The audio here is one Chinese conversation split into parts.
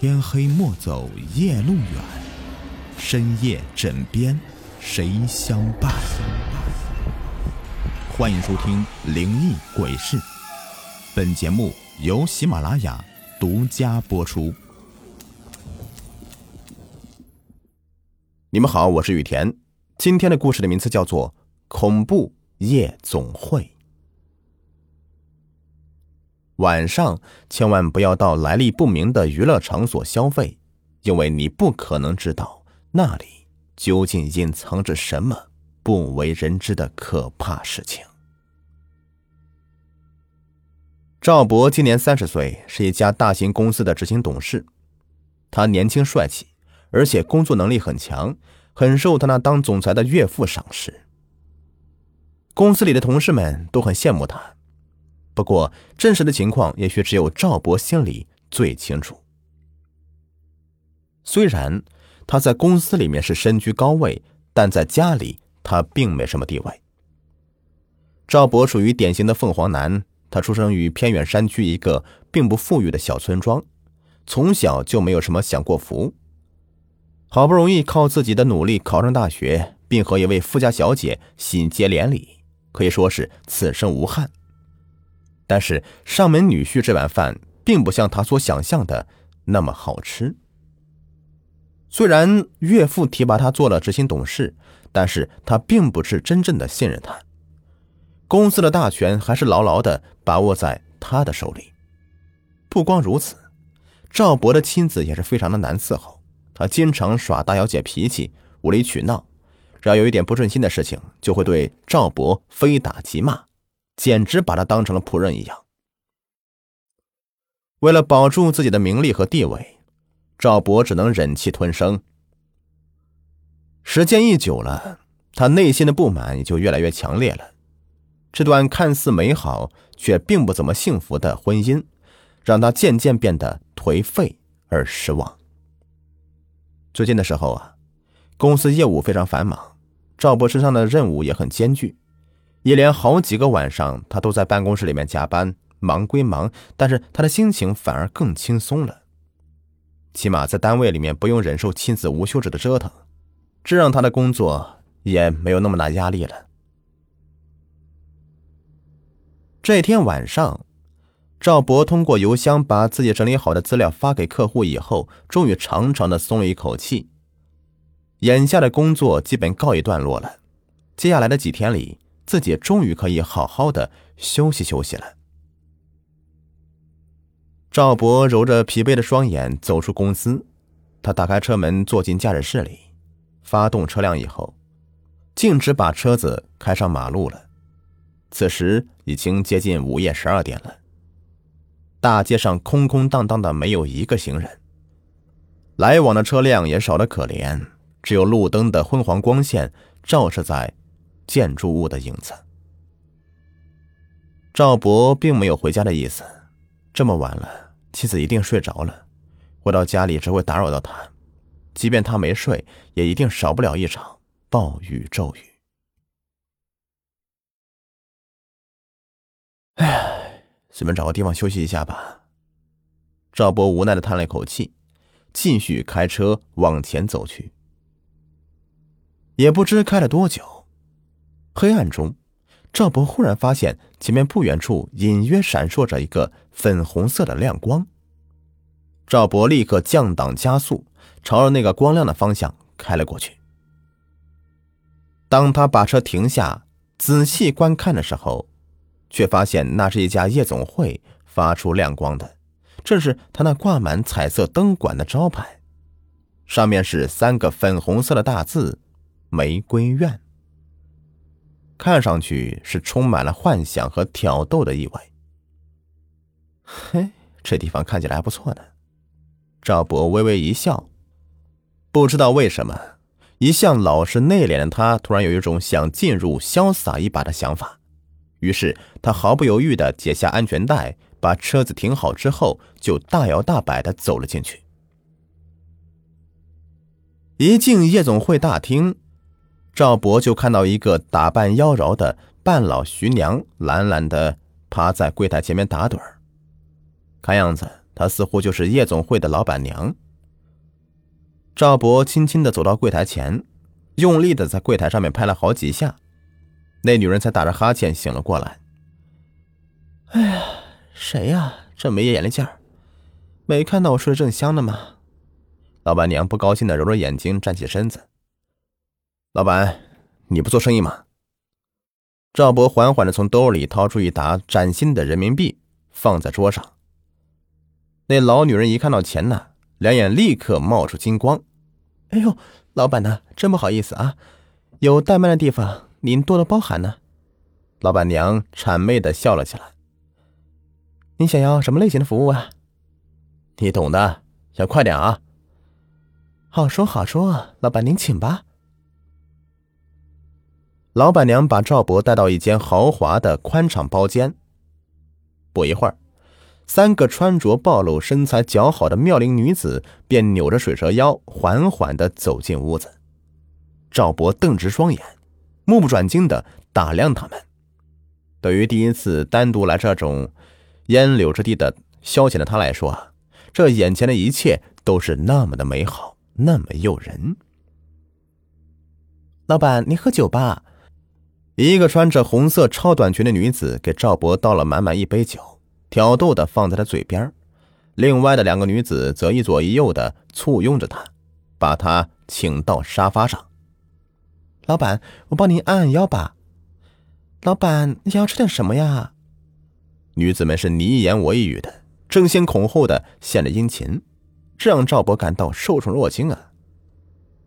天黑莫走夜路远，深夜枕边谁相伴？欢迎收听《灵异鬼事》，本节目由喜马拉雅独家播出。你们好，我是雨田。今天的故事的名字叫做《恐怖夜总会》。晚上千万不要到来历不明的娱乐场所消费，因为你不可能知道那里究竟隐藏着什么不为人知的可怕事情。赵博今年三十岁，是一家大型公司的执行董事。他年轻帅气，而且工作能力很强，很受他那当总裁的岳父赏识。公司里的同事们都很羡慕他。不过，真实的情况也许只有赵博心里最清楚。虽然他在公司里面是身居高位，但在家里他并没什么地位。赵博属于典型的凤凰男，他出生于偏远山区一个并不富裕的小村庄，从小就没有什么享过福。好不容易靠自己的努力考上大学，并和一位富家小姐喜结连理，可以说是此生无憾。但是上门女婿这碗饭并不像他所想象的那么好吃。虽然岳父提拔他做了执行董事，但是他并不是真正的信任他。公司的大权还是牢牢的把握在他的手里。不光如此，赵博的妻子也是非常的难伺候。他经常耍大小姐脾气，无理取闹，只要有一点不顺心的事情，就会对赵博非打即骂。简直把他当成了仆人一样。为了保住自己的名利和地位，赵博只能忍气吞声。时间一久了，他内心的不满也就越来越强烈了。这段看似美好却并不怎么幸福的婚姻，让他渐渐变得颓废而失望。最近的时候啊，公司业务非常繁忙，赵博身上的任务也很艰巨。一连好几个晚上，他都在办公室里面加班。忙归忙，但是他的心情反而更轻松了。起码在单位里面不用忍受妻子无休止的折腾，这让他的工作也没有那么大压力了。这天晚上，赵博通过邮箱把自己整理好的资料发给客户以后，终于长长的松了一口气。眼下的工作基本告一段落了，接下来的几天里。自己终于可以好好的休息休息了。赵博揉着疲惫的双眼走出公司，他打开车门坐进驾驶室里，发动车辆以后，径直把车子开上马路了。此时已经接近午夜十二点了，大街上空空荡荡的，没有一个行人，来往的车辆也少得可怜，只有路灯的昏黄光线照射在。建筑物的影子。赵博并没有回家的意思，这么晚了，妻子一定睡着了，回到家里只会打扰到他。即便他没睡，也一定少不了一场暴雨骤雨。哎，随便找个地方休息一下吧。赵博无奈的叹了一口气，继续开车往前走去。也不知开了多久。黑暗中，赵博忽然发现前面不远处隐约闪烁着一个粉红色的亮光。赵博立刻降档加速，朝着那个光亮的方向开了过去。当他把车停下，仔细观看的时候，却发现那是一家夜总会发出亮光的，正是他那挂满彩色灯管的招牌，上面是三个粉红色的大字“玫瑰苑”。看上去是充满了幻想和挑逗的意味。嘿，这地方看起来还不错呢。赵博微微一笑，不知道为什么，一向老实内敛的他突然有一种想进入潇洒一把的想法。于是他毫不犹豫的解下安全带，把车子停好之后，就大摇大摆的走了进去。一进夜总会大厅。赵博就看到一个打扮妖娆的半老徐娘，懒懒的趴在柜台前面打盹儿。看样子，她似乎就是夜总会的老板娘。赵博轻轻的走到柜台前，用力的在柜台上面拍了好几下，那女人才打着哈欠醒了过来。哎呀，谁呀？这没眼力劲儿，没看到我睡得正香呢吗？老板娘不高兴的揉揉眼睛，站起身子。老板，你不做生意吗？赵博缓缓的从兜里掏出一沓崭新的人民币，放在桌上。那老女人一看到钱呢，两眼立刻冒出金光。哎呦，老板呢？真不好意思啊，有怠慢的地方，您多多包涵呢。老板娘谄媚的笑了起来。你想要什么类型的服务啊？你懂的，要快点啊！好说好说，老板您请吧。老板娘把赵博带到一间豪华的宽敞包间。不一会儿，三个穿着暴露、身材姣好的妙龄女子便扭着水蛇腰，缓缓的走进屋子。赵博瞪直双眼，目不转睛的打量他们。对于第一次单独来这种……烟柳之地的消遣的他来说，这眼前的一切都是那么的美好，那么诱人。老板，你喝酒吧？一个穿着红色超短裙的女子给赵博倒了满满一杯酒，挑逗的放在他嘴边。另外的两个女子则一左一右的簇拥着他，把他请到沙发上。老板，我帮您按按腰吧。老板，你要吃点什么呀？女子们是你一言我一语的，争先恐后的献了殷勤，这让赵博感到受宠若惊啊！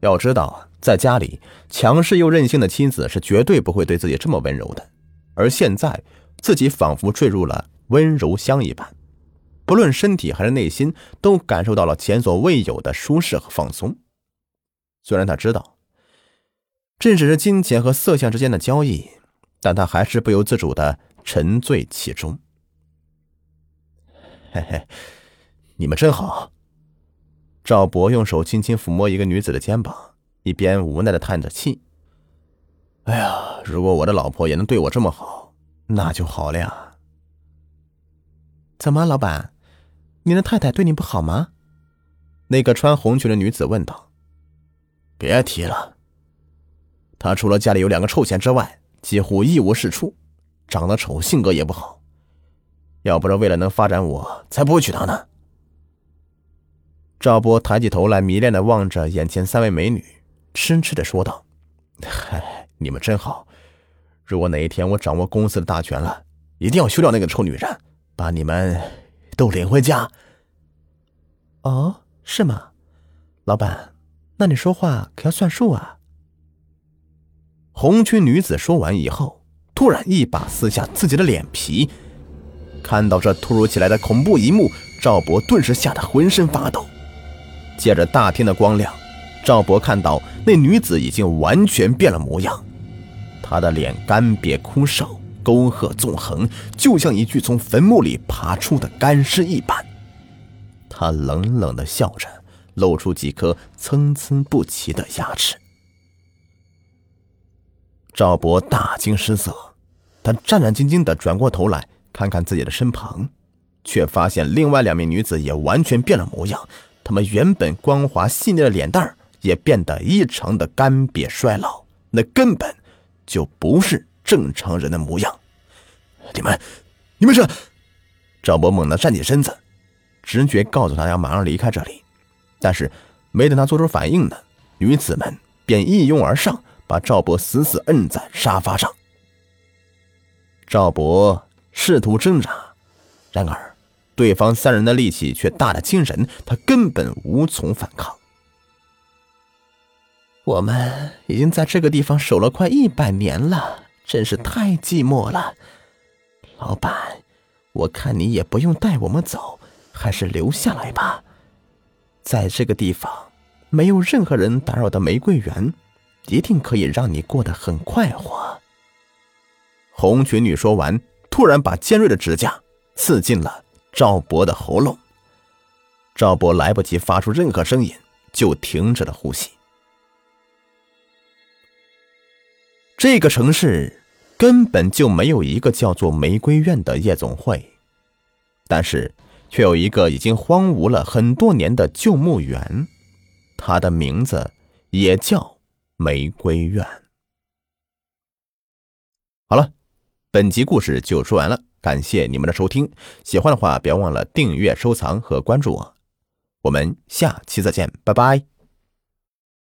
要知道啊，在家里强势又任性的妻子是绝对不会对自己这么温柔的，而现在自己仿佛坠入了温柔乡一般，不论身体还是内心都感受到了前所未有的舒适和放松。虽然他知道这只是金钱和色相之间的交易，但他还是不由自主的沉醉其中。嘿嘿，你们真好。赵博用手轻轻抚摸一个女子的肩膀，一边无奈的叹着气。哎呀，如果我的老婆也能对我这么好，那就好了呀。怎么，老板，您的太太对你不好吗？那个穿红裙的女子问道。别提了，她除了家里有两个臭钱之外，几乎一无是处，长得丑，性格也不好。要不是为了能发展，我才不会娶她呢。赵波抬起头来，迷恋的望着眼前三位美女，痴痴的说道：“嗨，你们真好！如果哪一天我掌握公司的大权了，一定要休掉那个臭女人，把你们都领回家。”哦，是吗，老板？那你说话可要算数啊！红裙女子说完以后，突然一把撕下自己的脸皮。看到这突如其来的恐怖一幕，赵博顿时吓得浑身发抖。借着大厅的光亮，赵博看到那女子已经完全变了模样。她的脸干瘪枯瘦，沟壑纵横，就像一具从坟墓里爬出的干尸一般。她冷冷的笑着，露出几颗参差不齐的牙齿。赵博大惊失色，他战战兢兢的转过头来。看看自己的身旁，却发现另外两名女子也完全变了模样。她们原本光滑细腻的脸蛋儿也变得异常的干瘪衰老，那根本就不是正常人的模样。你们，你们是？赵博猛地站起身子，直觉告诉他要马上离开这里。但是没等他做出反应呢，女子们便一拥而上，把赵博死死摁在沙发上。赵博。试图挣扎，然而对方三人的力气却大得惊人，他根本无从反抗。我们已经在这个地方守了快一百年了，真是太寂寞了。老板，我看你也不用带我们走，还是留下来吧。在这个地方没有任何人打扰的玫瑰园，一定可以让你过得很快活。红裙女说完。突然，把尖锐的指甲刺进了赵博的喉咙。赵博来不及发出任何声音，就停止了呼吸。这个城市根本就没有一个叫做玫瑰苑的夜总会，但是却有一个已经荒芜了很多年的旧墓园，它的名字也叫玫瑰院。好了，本集故事就说完了，感谢你们的收听。喜欢的话，别忘了订阅、收藏和关注我。我们下期再见，拜拜。